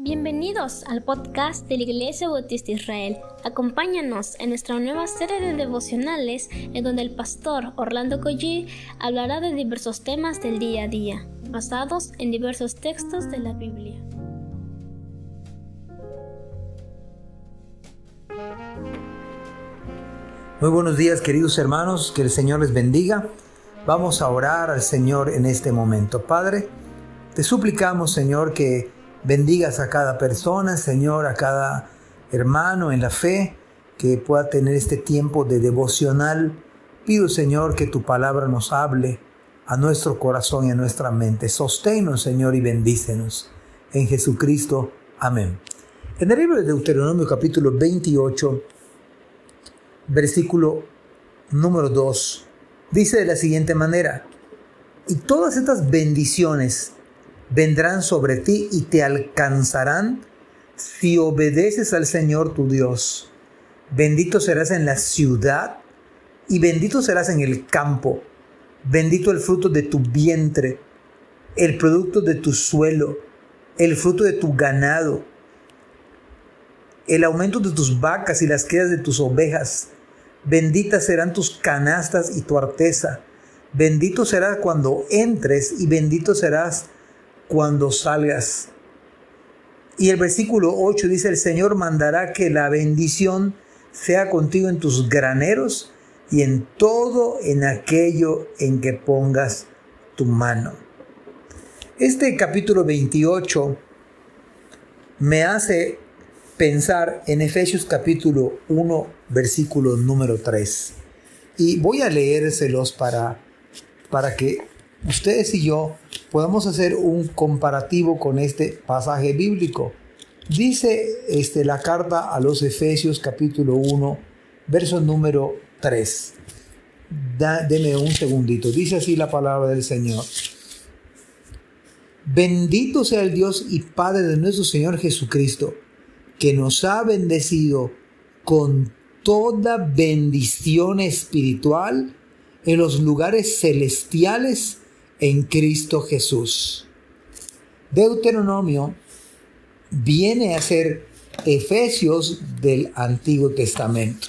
Bienvenidos al podcast de la Iglesia Bautista Israel. Acompáñanos en nuestra nueva serie de devocionales en donde el pastor Orlando Collie hablará de diversos temas del día a día, basados en diversos textos de la Biblia. Muy buenos días queridos hermanos, que el Señor les bendiga. Vamos a orar al Señor en este momento. Padre, te suplicamos Señor que bendigas a cada persona, Señor, a cada hermano en la fe que pueda tener este tiempo de devocional. Pido, Señor, que tu palabra nos hable a nuestro corazón y a nuestra mente. Sosténnos, Señor, y bendícenos. En Jesucristo. Amén. En el libro de Deuteronomio capítulo 28, versículo número 2, dice de la siguiente manera, y todas estas bendiciones vendrán sobre ti y te alcanzarán si obedeces al Señor tu Dios. Bendito serás en la ciudad y bendito serás en el campo. Bendito el fruto de tu vientre, el producto de tu suelo, el fruto de tu ganado, el aumento de tus vacas y las crías de tus ovejas. Benditas serán tus canastas y tu arteza. Bendito serás cuando entres y bendito serás cuando salgas. Y el versículo 8 dice, el Señor mandará que la bendición sea contigo en tus graneros y en todo en aquello en que pongas tu mano. Este capítulo 28 me hace pensar en Efesios capítulo 1, versículo número 3. Y voy a leérselos para, para que ustedes y yo podamos hacer un comparativo con este pasaje bíblico. Dice este, la carta a los Efesios capítulo 1, verso número 3. deme un segundito. Dice así la palabra del Señor. Bendito sea el Dios y Padre de nuestro Señor Jesucristo, que nos ha bendecido con toda bendición espiritual en los lugares celestiales en Cristo Jesús. Deuteronomio viene a ser Efesios del Antiguo Testamento.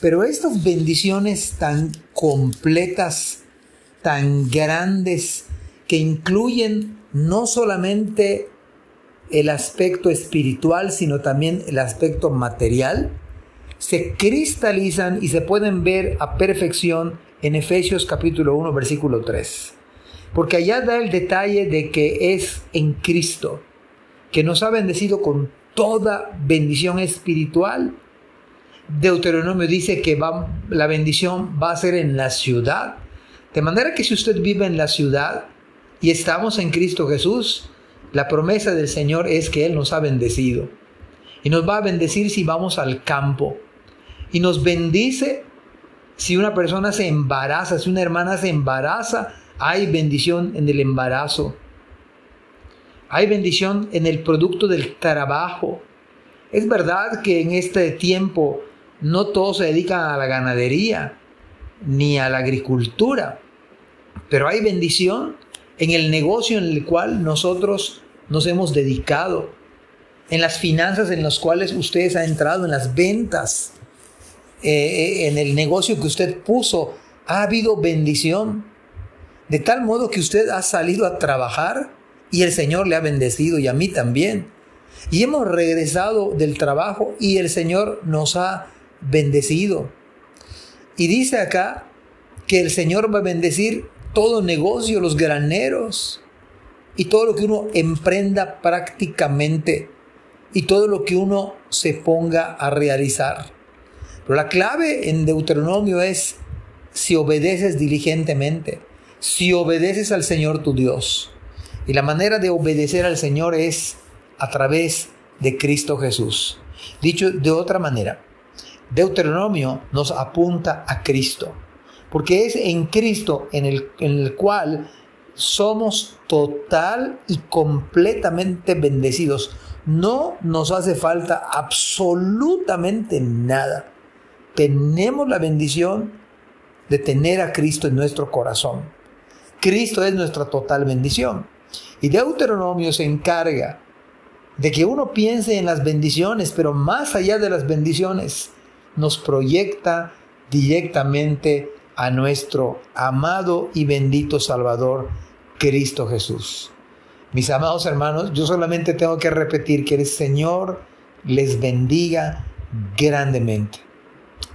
Pero estas bendiciones tan completas, tan grandes, que incluyen no solamente el aspecto espiritual, sino también el aspecto material, se cristalizan y se pueden ver a perfección en Efesios capítulo 1, versículo 3. Porque allá da el detalle de que es en Cristo, que nos ha bendecido con toda bendición espiritual. Deuteronomio dice que la bendición va a ser en la ciudad. De manera que si usted vive en la ciudad y estamos en Cristo Jesús, la promesa del Señor es que Él nos ha bendecido. Y nos va a bendecir si vamos al campo. Y nos bendice si una persona se embaraza, si una hermana se embaraza, hay bendición en el embarazo. Hay bendición en el producto del trabajo. Es verdad que en este tiempo no todos se dedican a la ganadería ni a la agricultura, pero hay bendición en el negocio en el cual nosotros nos hemos dedicado, en las finanzas en las cuales ustedes han entrado, en las ventas. Eh, en el negocio que usted puso, ha habido bendición. De tal modo que usted ha salido a trabajar y el Señor le ha bendecido y a mí también. Y hemos regresado del trabajo y el Señor nos ha bendecido. Y dice acá que el Señor va a bendecir todo negocio, los graneros y todo lo que uno emprenda prácticamente y todo lo que uno se ponga a realizar. Pero la clave en Deuteronomio es si obedeces diligentemente, si obedeces al Señor tu Dios. Y la manera de obedecer al Señor es a través de Cristo Jesús. Dicho de otra manera, Deuteronomio nos apunta a Cristo, porque es en Cristo en el, en el cual somos total y completamente bendecidos. No nos hace falta absolutamente nada tenemos la bendición de tener a Cristo en nuestro corazón. Cristo es nuestra total bendición. Y Deuteronomio se encarga de que uno piense en las bendiciones, pero más allá de las bendiciones, nos proyecta directamente a nuestro amado y bendito Salvador, Cristo Jesús. Mis amados hermanos, yo solamente tengo que repetir que el Señor les bendiga grandemente.